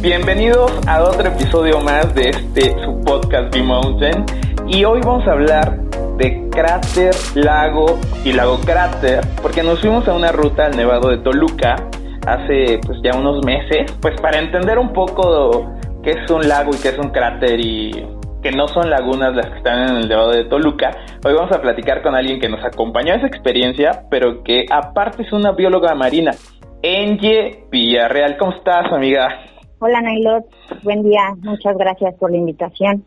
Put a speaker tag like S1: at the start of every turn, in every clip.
S1: Bienvenidos a otro episodio más de este su podcast The Mountain y hoy vamos a hablar de cráter, lago y lago cráter porque nos fuimos a una ruta al Nevado de Toluca hace pues ya unos meses pues para entender un poco qué es un lago y qué es un cráter y que no son lagunas las que están en el Nevado de Toluca. Hoy vamos a platicar con alguien que nos acompañó a esa experiencia pero que aparte es una bióloga marina. Enye Villarreal, ¿cómo estás amiga?
S2: Hola Nailot, buen día, muchas gracias por la invitación.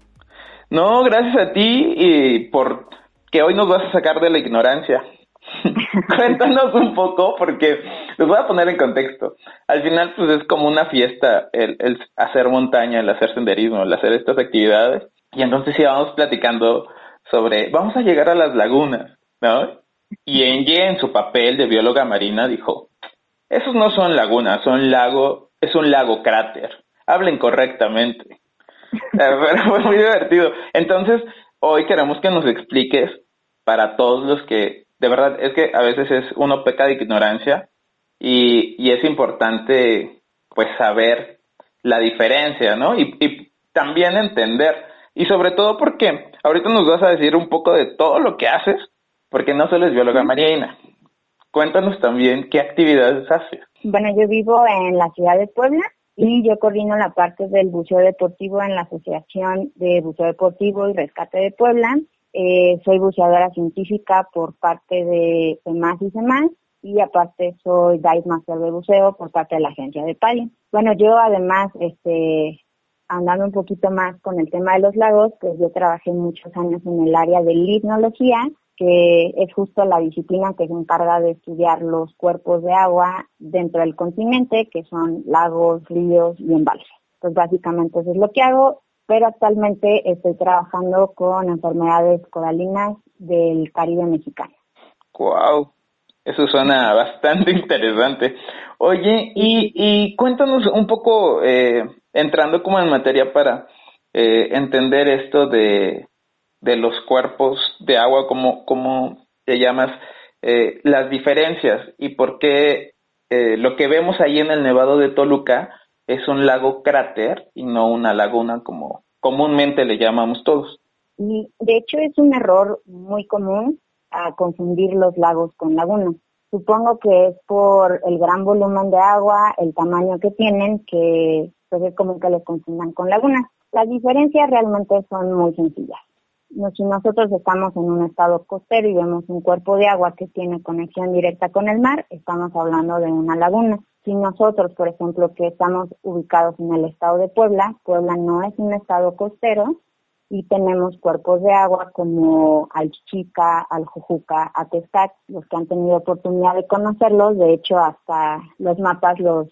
S1: No, gracias a ti y por que hoy nos vas a sacar de la ignorancia. Cuéntanos un poco porque les voy a poner en contexto. Al final pues es como una fiesta el, hacer montaña, el hacer senderismo, el hacer estas actividades. Y entonces íbamos platicando sobre, vamos a llegar a las lagunas, ¿no? Y Engie en su papel de bióloga marina dijo, esos no son lagunas, son lago es un lago cráter. Hablen correctamente. Pero fue muy divertido. Entonces, hoy queremos que nos expliques para todos los que, de verdad, es que a veces es uno peca de ignorancia y, y es importante, pues, saber la diferencia, ¿no? Y, y también entender. Y sobre todo porque ahorita nos vas a decir un poco de todo lo que haces, porque no solo es bióloga marina. Cuéntanos también qué actividades haces.
S2: Bueno, yo vivo en la ciudad de Puebla y yo coordino la parte del buceo deportivo en la Asociación de Buceo Deportivo y Rescate de Puebla. Eh, soy buceadora científica por parte de CEMAS y CEMAS y aparte soy Dive Master de buceo por parte de la agencia de PALI. Bueno, yo además, este, andando un poquito más con el tema de los lagos, pues yo trabajé muchos años en el área de limnología que es justo la disciplina que se encarga de estudiar los cuerpos de agua dentro del continente, que son lagos, ríos y embalses. Pues básicamente eso es lo que hago, pero actualmente estoy trabajando con enfermedades coralinas del Caribe mexicano.
S1: Wow, eso suena bastante interesante. Oye, y, y cuéntanos un poco, eh, entrando como en materia para eh, entender esto de de los cuerpos de agua, como, como te llamas, eh, las diferencias y por qué eh, lo que vemos ahí en el Nevado de Toluca es un lago cráter y no una laguna como comúnmente le llamamos todos.
S2: De hecho es un error muy común a confundir los lagos con lagunas. Supongo que es por el gran volumen de agua, el tamaño que tienen, que pues es común que los confundan con lagunas. Las diferencias realmente son muy sencillas si nosotros estamos en un estado costero y vemos un cuerpo de agua que tiene conexión directa con el mar, estamos hablando de una laguna. Si nosotros, por ejemplo, que estamos ubicados en el estado de Puebla, Puebla no es un estado costero y tenemos cuerpos de agua como Alchichica, Aljujuca, Atestac, los que han tenido oportunidad de conocerlos, de hecho hasta los mapas los,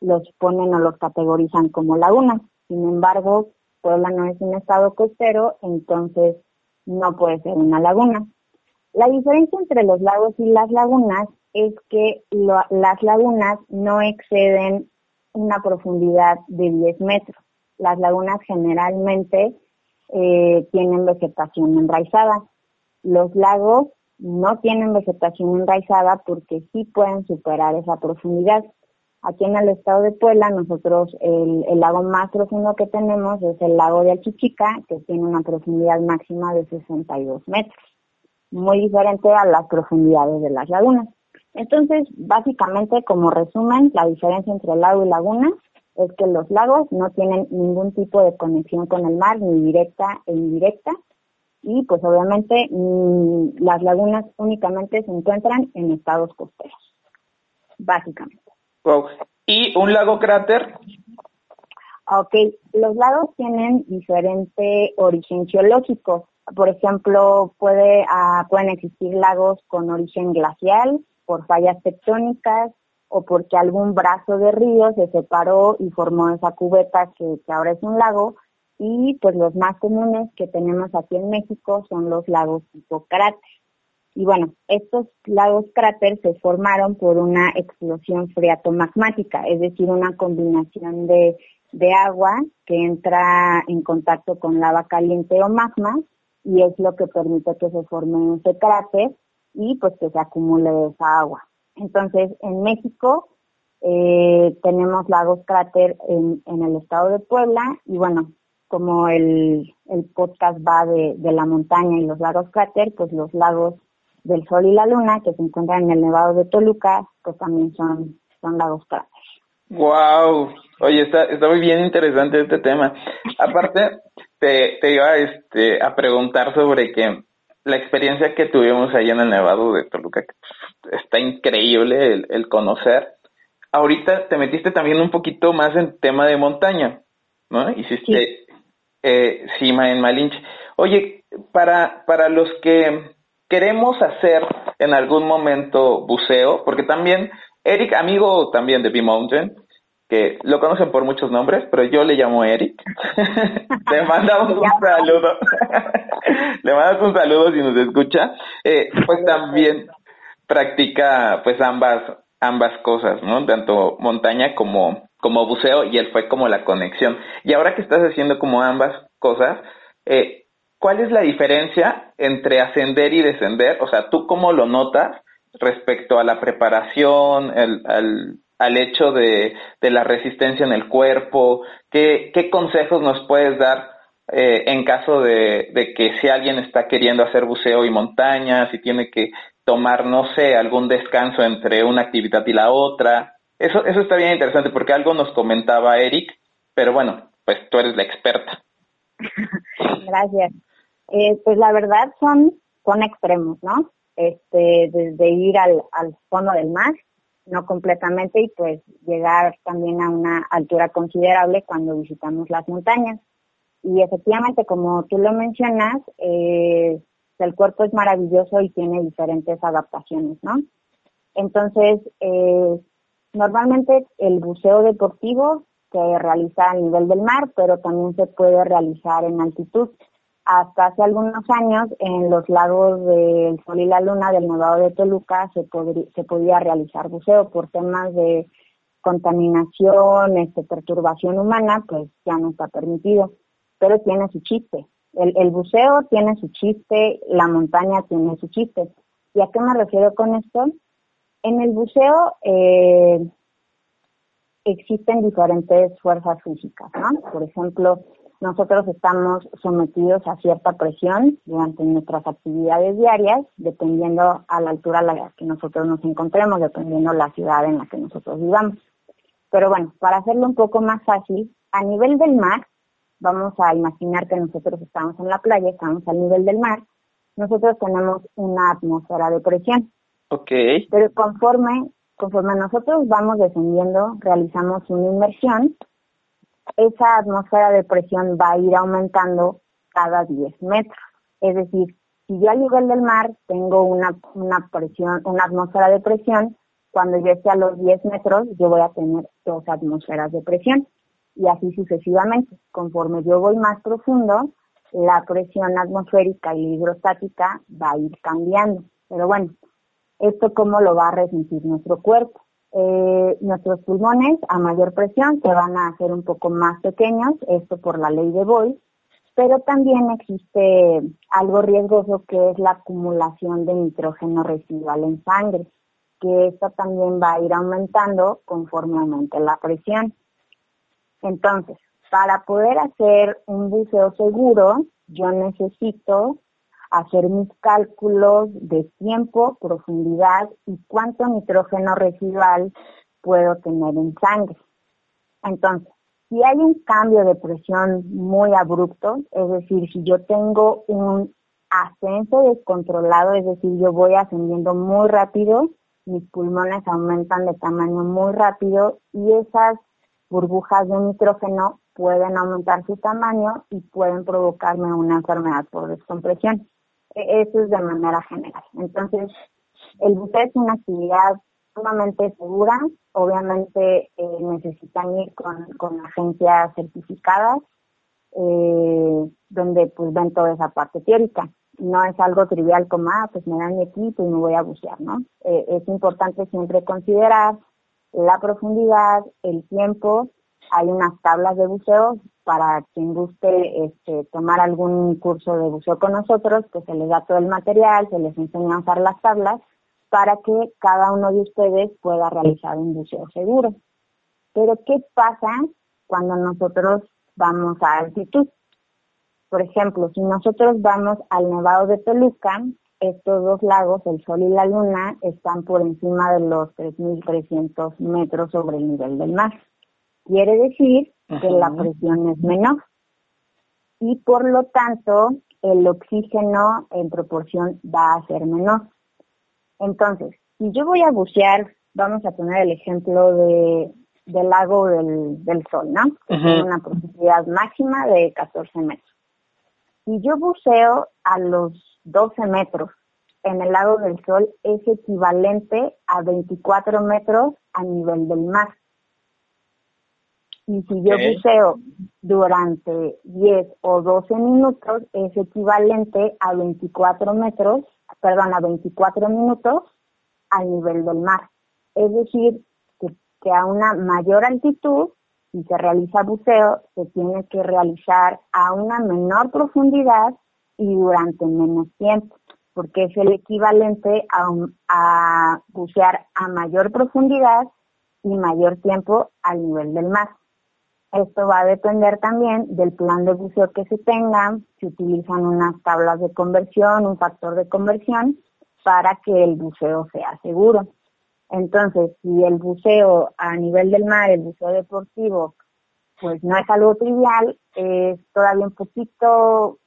S2: los ponen o los categorizan como lagunas. Sin embargo, Puebla no es un estado costero, entonces no puede ser una laguna. La diferencia entre los lagos y las lagunas es que las lagunas no exceden una profundidad de 10 metros. Las lagunas generalmente eh, tienen vegetación enraizada. Los lagos no tienen vegetación enraizada porque sí pueden superar esa profundidad. Aquí en el estado de Puebla, nosotros el, lago más profundo que tenemos es el lago de Achichica, que tiene una profundidad máxima de 62 metros, muy diferente a las profundidades de las lagunas. Entonces, básicamente, como resumen, la diferencia entre lago y laguna es que los lagos no tienen ningún tipo de conexión con el mar, ni directa e indirecta, y pues obviamente mm, las lagunas únicamente se encuentran en estados costeros, básicamente.
S1: ¿Y un lago cráter?
S2: Ok, los lagos tienen diferente origen geológico. Por ejemplo, puede, ah, pueden existir lagos con origen glacial, por fallas tectónicas, o porque algún brazo de río se separó y formó esa cubeta que, que ahora es un lago. Y pues los más comunes que tenemos aquí en México son los lagos tipo cráter. Y bueno, estos lagos cráter se formaron por una explosión freatomagmática, es decir, una combinación de, de agua que entra en contacto con lava caliente o magma y es lo que permite que se forme ese cráter y pues que se acumule esa agua. Entonces, en México Eh, tenemos lagos cráter en, en el estado de Puebla y bueno, como el, el podcast va de, de la montaña y los lagos cráter, pues los lagos del Sol y la Luna, que se encuentran en el Nevado de Toluca, pues también son, son lagos cráter.
S1: Wow, oye, está, está muy bien interesante este tema. Aparte, te, te iba este, a preguntar sobre que la experiencia que tuvimos ahí en el Nevado de Toluca, que está increíble el, el conocer. Ahorita te metiste también un poquito más en tema de montaña, ¿no? Hiciste sí. eh, cima en Malinche. Oye, para, para los que queremos hacer en algún momento buceo, porque también Eric, amigo también de B-Mountain, que lo conocen por muchos nombres, pero yo le llamo Eric. le mandamos un saludo. le mandamos un saludo si nos escucha. Eh, pues también practica pues ambas ambas cosas, ¿no? Tanto montaña como como buceo y él fue como la conexión. Y ahora que estás haciendo como ambas cosas, eh, ¿cuál es la diferencia entre ascender y descender? O sea, ¿tú cómo lo notas respecto a la preparación, al, al hecho de, de, la resistencia en el cuerpo? ¿Qué, qué consejos nos puedes dar eh, en caso de, de, que si alguien está queriendo hacer buceo y montaña, si tiene que tomar, no sé, algún descanso entre una actividad y la otra? Eso, eso está bien interesante porque algo nos comentaba Eric, pero bueno, pues tú eres la experta.
S2: Gracias. Eh, pues la verdad son, son extremos, ¿no? Este, desde ir al, al fondo del mar, no completamente, y pues llegar también a una altura considerable cuando visitamos las montañas. Y efectivamente, como tú lo mencionas, eh, el cuerpo es maravilloso y tiene diferentes adaptaciones, ¿no? Entonces, eh, normalmente el buceo deportivo se realiza a nivel del mar, pero también se puede realizar en altitud hasta hace algunos años en los lagos del Sol y la Luna del Nevado de Toluca se, se podía realizar buceo por temas de contaminación, este, perturbación humana, pues ya no está permitido, pero tiene su chiste. El, el buceo tiene su chiste, la montaña tiene su chiste. ¿Y a qué me refiero con esto? En el buceo eh, existen diferentes fuerzas físicas, ¿no? Por ejemplo, nosotros estamos sometidos a cierta presión durante nuestras actividades diarias, dependiendo a la altura a la que nosotros nos encontremos, dependiendo la ciudad en la que nosotros vivamos. Pero bueno, para hacerlo un poco más fácil, a nivel del mar, vamos a imaginar que nosotros estamos en la playa, estamos al nivel del mar, nosotros tenemos una atmósfera de presión.
S1: Ok.
S2: Pero conforme, conforme nosotros vamos descendiendo, realizamos una inmersión esa atmósfera de presión va a ir aumentando cada 10 metros. Es decir, si yo al nivel del mar tengo una, una presión, una atmósfera de presión, cuando yo esté a los 10 metros, yo voy a tener dos atmósferas de presión. Y así sucesivamente. Conforme yo voy más profundo, la presión atmosférica y hidrostática va a ir cambiando. Pero bueno, ¿esto cómo lo va a resentir nuestro cuerpo? Eh, nuestros pulmones a mayor presión se van a hacer un poco más pequeños, esto por la ley de Boyle, pero también existe algo riesgoso que es la acumulación de nitrógeno residual en sangre, que esto también va a ir aumentando conforme aumente la presión. Entonces, para poder hacer un buceo seguro, yo necesito hacer mis cálculos de tiempo, profundidad y cuánto nitrógeno residual puedo tener en sangre. Entonces, si hay un cambio de presión muy abrupto, es decir, si yo tengo un ascenso descontrolado, es decir, yo voy ascendiendo muy rápido, mis pulmones aumentan de tamaño muy rápido y esas burbujas de nitrógeno pueden aumentar su tamaño y pueden provocarme una enfermedad por descompresión. Eso es de manera general. Entonces, el buceo es una actividad sumamente segura. Obviamente eh, necesitan ir con, agencias certificadas eh, donde pues ven toda esa parte teórica. No es algo trivial como, ah, pues me dan mi equipo y me voy a bucear, ¿no? Eh, es importante siempre considerar la profundidad, el tiempo. Hay unas tablas de buceo para quien guste este, tomar algún curso de buceo con nosotros, pues se les da todo el material, se les enseña a usar las tablas para que cada uno de ustedes pueda realizar un buceo seguro. Pero ¿qué pasa cuando nosotros vamos a altitud? Por ejemplo, si nosotros vamos al Nevado de Toluca, estos dos lagos, el Sol y la Luna, están por encima de los 3.300 metros sobre el nivel del mar. Quiere decir que la presión es menor y por lo tanto el oxígeno en proporción va a ser menor. Entonces, si yo voy a bucear, vamos a poner el ejemplo de, del lago del, del Sol, ¿no? tiene una profundidad máxima de 14 metros. Si yo buceo a los 12 metros en el lago del Sol, es equivalente a 24 metros a nivel del mar. Y si yo buceo durante 10 o 12 minutos, es equivalente a 24 metros, perdón, a 24 minutos al nivel del mar. Es decir, que, que a una mayor altitud, si se realiza buceo, se tiene que realizar a una menor profundidad y durante menos tiempo, porque es el equivalente a, a bucear a mayor profundidad y mayor tiempo al nivel del mar. Esto va a depender también del plan de buceo que se tenga, si utilizan unas tablas de conversión, un factor de conversión, para que el buceo sea seguro. Entonces, si el buceo a nivel del mar, el buceo deportivo, pues no es algo trivial, es todavía un poquito,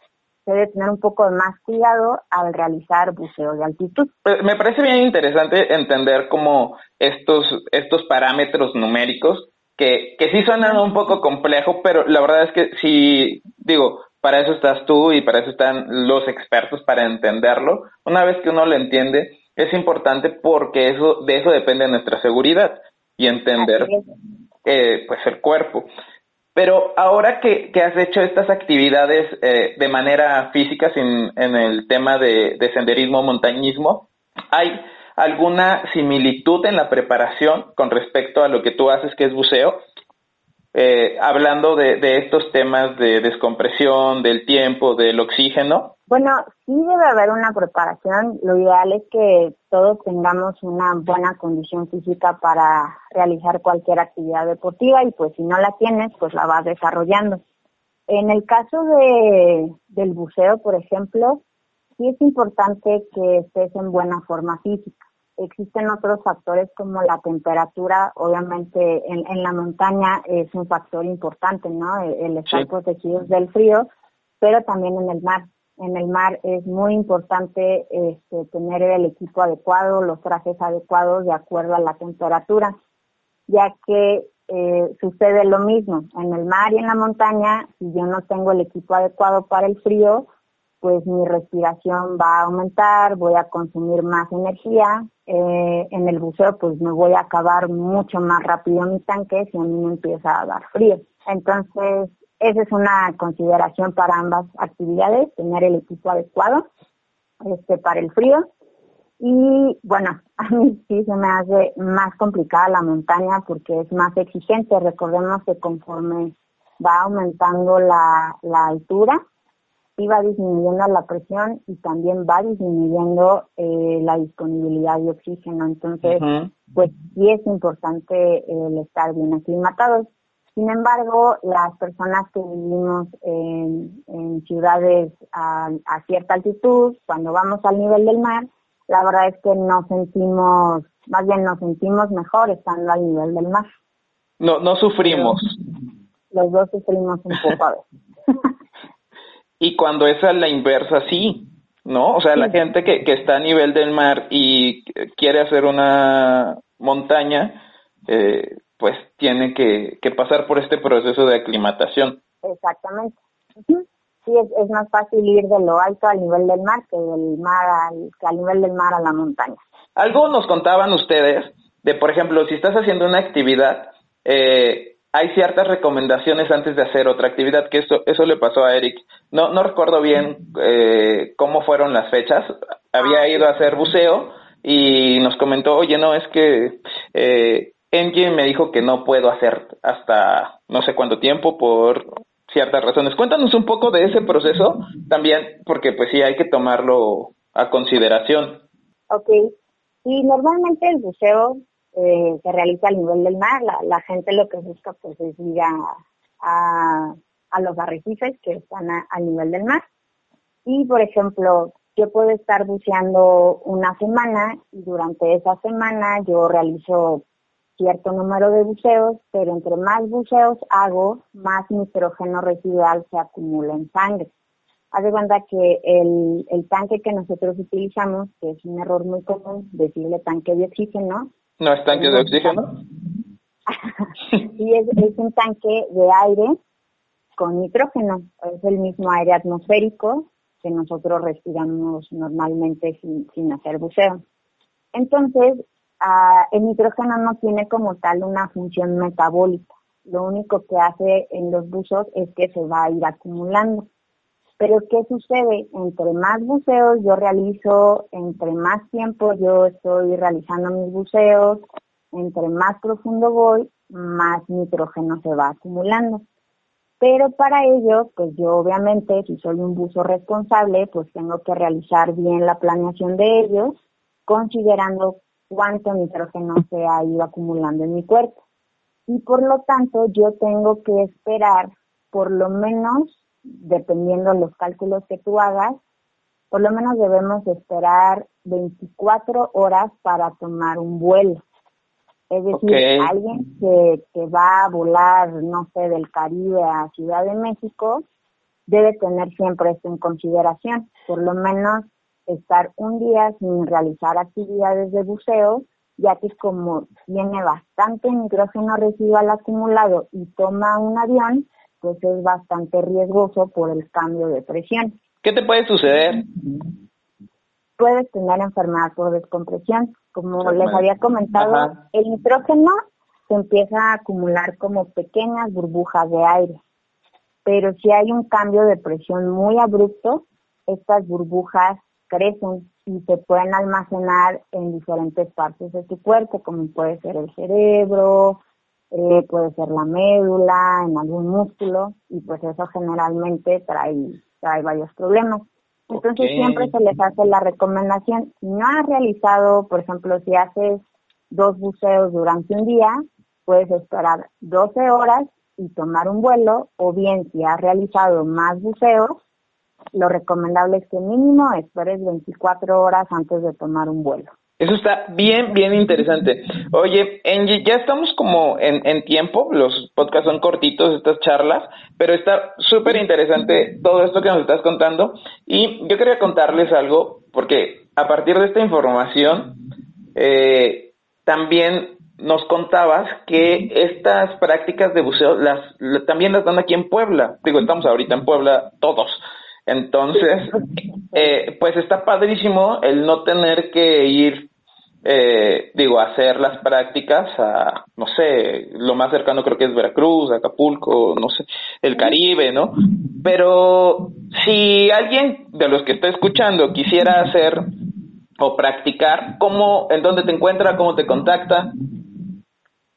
S2: se debe tener un poco más cuidado al realizar buceo de altitud.
S1: Pues, me parece bien interesante entender cómo estos, estos parámetros numéricos que, que sí suenan un poco complejo, pero la verdad es que sí, digo, para eso estás tú y para eso están los expertos para entenderlo. Una vez que uno lo entiende, es importante porque eso de eso depende nuestra seguridad y entender eh, pues el cuerpo. Pero ahora que, que has hecho estas actividades eh, de manera física sin, en el tema de, de senderismo, montañismo, ¿hay alguna similitud en la preparación con respecto a lo que tú haces, que es buceo? Eh, hablando de, de, estos temas de descompresión, del tiempo, del oxígeno?
S2: Bueno, sí debe haber una preparación. Lo ideal es que todos tengamos una buena condición física para realizar cualquier actividad deportiva y pues si no la tienes, pues la vas desarrollando. En el caso de, del buceo, por ejemplo, sí es importante que estés en buena forma física existen otros factores como la temperatura, obviamente en, en la montaña es un factor importante, ¿no? El, estar protegidos del frío, pero también en el mar. En el mar es muy importante este, tener el equipo adecuado, los trajes adecuados de acuerdo a la temperatura, ya que eh, sucede lo mismo. En el mar y en la montaña, si yo no tengo el equipo adecuado para el frío, pues mi respiración va a aumentar, voy a consumir más energía. Eh, en el buceo, pues me voy a acabar mucho más rápido mi tanque si a mí me empieza a dar frío. Entonces, esa es una consideración para ambas actividades, tener el equipo adecuado este, para el frío. Y bueno, a mí sí se me hace más complicada la montaña porque es más exigente. Recordemos que conforme va aumentando la, la altura, va disminuyendo la presión y también va disminuyendo eh, la disponibilidad de oxígeno. Entonces, pues sí es importante el estar bien aclimatados. Sin embargo, las personas que vivimos en, en ciudades a, a, cierta altitud, cuando vamos al nivel del mar, la verdad es que nos sentimos, más bien nos sentimos mejor estando al nivel del mar.
S1: No, no sufrimos.
S2: Los dos sufrimos un poco a veces.
S1: Y cuando es a la inversa, sí, ¿no? O sea, la gente que, que está a nivel del mar y quiere hacer una montaña, eh, pues tiene que, que pasar por este proceso de aclimatación.
S2: Exactamente. Sí, es, es, más fácil ir de lo alto al nivel del mar que del mar al, que al nivel del mar a la montaña.
S1: Algo nos contaban ustedes de, por ejemplo, si estás haciendo una actividad, eh, hay ciertas recomendaciones antes de hacer otra actividad, que eso, eso le pasó a Eric. No, no recuerdo bien eh, cómo fueron las fechas. Había ah, ido a hacer buceo y nos comentó, oye, no, es que eh, me dijo que no puedo hacer hasta no sé cuánto tiempo por ciertas razones. Cuéntanos un poco de ese proceso también, porque pues sí hay que tomarlo a consideración.
S2: Ok, Y normalmente el buceo eh, se realiza al nivel del mar. La, gente lo que busca pues es ir a, a, los arrecifes que están al nivel del mar. Y por ejemplo, yo puedo estar buceando una semana y durante esa semana yo realizo cierto número de buceos, pero entre más buceos hago, más nitrógeno residual se acumula en sangre. Haz de cuenta que el, el tanque que nosotros utilizamos, que es un error muy común, decirle tanque de oxígeno.
S1: ¿No es tanque de oxígeno?
S2: sí, es, es un tanque de aire con nitrógeno. Es el mismo aire atmosférico que nosotros respiramos normalmente sin, sin hacer buceo. Entonces, ah, el nitrógeno no tiene como tal una función metabólica. Lo único que hace en los buzos es que se va a ir acumulando. Pero ¿qué sucede? Entre más buceos yo realizo, entre más tiempo yo estoy realizando mis buceos, entre más profundo voy, más nitrógeno se va acumulando. Pero para ello, pues yo obviamente, si soy un buzo responsable, pues tengo que realizar bien la planeación de ellos, considerando cuánto nitrógeno se ha ido acumulando en mi cuerpo. Y por lo tanto, yo tengo que esperar por lo menos, dependiendo de los cálculos que tú hagas, por lo menos debemos esperar 24 horas para tomar un vuelo. Es decir, alguien que, que va a volar, no sé, del Caribe a Ciudad de México, debe tener siempre esto en consideración. Por lo menos estar un día sin realizar actividades de buceo, ya que como tiene bastante nitrógeno residual acumulado y toma un avión, pues es bastante riesgoso por el cambio de presión.
S1: ¿Qué te puede suceder?
S2: Puedes tener enfermedad por descompresión. Como les había comentado, el nitrógeno se empieza a acumular como pequeñas burbujas de aire. Pero si hay un cambio de presión muy abrupto, estas burbujas crecen y se pueden almacenar en diferentes partes de tu cuerpo, como puede ser el cerebro, eh, puede ser la médula, en algún músculo, y pues eso generalmente trae, trae varios problemas. Entonces siempre se les hace la recomendación, si no has realizado, por ejemplo, si haces dos buceos durante un día, puedes esperar 12 horas y tomar un vuelo, o bien si has realizado más buceos, lo recomendable es que mínimo esperes 24 horas antes de tomar un vuelo.
S1: Eso está bien, bien interesante. Oye, Angie, ya estamos como en, en tiempo, los podcasts son cortitos, estas charlas, pero está súper interesante todo esto que nos estás contando. Y yo quería contarles algo, porque a partir de esta información, eh, también nos contabas que estas prácticas de buceo las, también las dan aquí en Puebla. Digo, estamos ahorita en Puebla todos. Entonces, eh, pues está padrísimo el no tener que ir eh, digo, hacer las prácticas a, no sé, lo más cercano creo que es Veracruz, Acapulco, no sé, el Caribe, ¿no? Pero si alguien de los que está escuchando quisiera hacer o practicar, ¿cómo, en dónde te encuentra, cómo te contacta?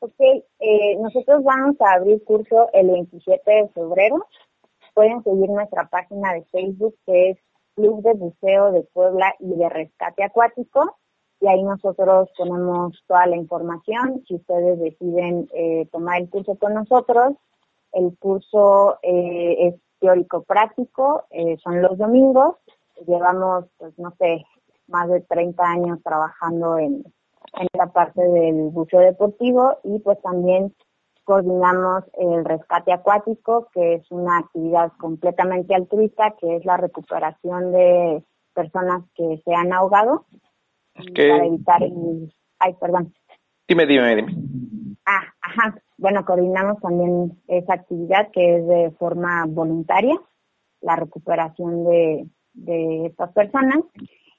S2: Ok, eh, nosotros vamos a abrir curso el 27 de febrero. Pueden seguir nuestra página de Facebook que es Club de Buceo de Puebla y de Rescate Acuático y ahí nosotros ponemos toda la información. Si ustedes deciden eh, tomar el curso con nosotros, el curso eh, es teórico práctico, eh, son los domingos. Llevamos, pues no sé, más de 30 años trabajando en, en la parte del buceo deportivo y pues también coordinamos el rescate acuático, que es una actividad completamente altruista, que es la recuperación de personas que se han ahogado para evitar el... Ay, perdón.
S1: Dime, dime, dime.
S2: Ah, ajá. Bueno, coordinamos también esa actividad que es de forma voluntaria, la recuperación de, de estas personas.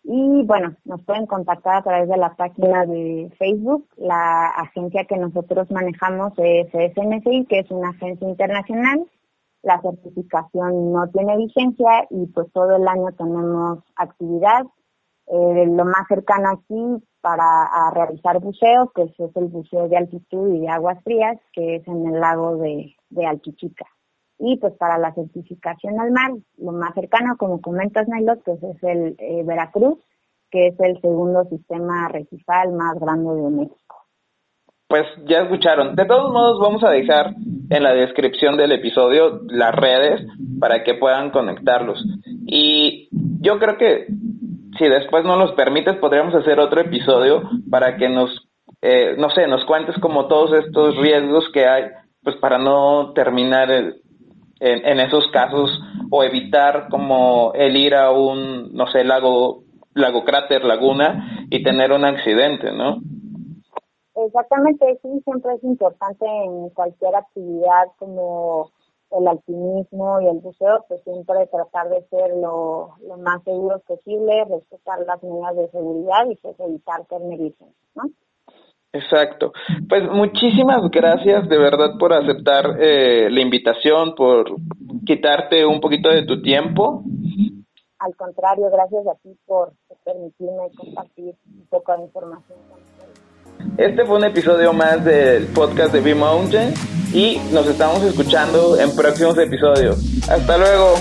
S2: Y bueno, nos pueden contactar a través de la página de Facebook. La agencia que nosotros manejamos es SNCI, que es una agencia internacional. La certificación no tiene vigencia y pues todo el año tenemos actividad eh, lo más cercano aquí para realizar buceo, pues es el buceo de altitud y de aguas frías, que es en el lago de, de Altichica. Y pues para la certificación al mar, lo más cercano, como comentas, Nailot, pues es el eh, Veracruz, que es el segundo sistema recifal más grande de México.
S1: Pues ya escucharon. De todos modos, vamos a dejar en la descripción del episodio las redes para que puedan conectarlos. Y yo creo que si después no nos permites, podríamos hacer otro episodio para que nos, eh, no sé, nos cuentes como todos estos riesgos que hay, pues para no terminar en, en, esos casos o evitar como el ir a un, no sé, lago, lago cráter, laguna y tener un accidente, ¿no?
S2: Exactamente, sí, siempre es importante en cualquier actividad como el alpinismo y el buceo, pues siempre tratar de ser lo, más seguros posible, respetar las medidas de seguridad y pues evitar tener ¿no?
S1: Exacto. Pues muchísimas gracias de verdad por aceptar eh, la invitación, por quitarte un poquito de tu tiempo.
S2: Al contrario, gracias a ti por permitirme compartir un poco de información
S1: Este fue un episodio más del podcast de B-Mountain y nos estamos escuchando en próximos episodios. Hasta luego.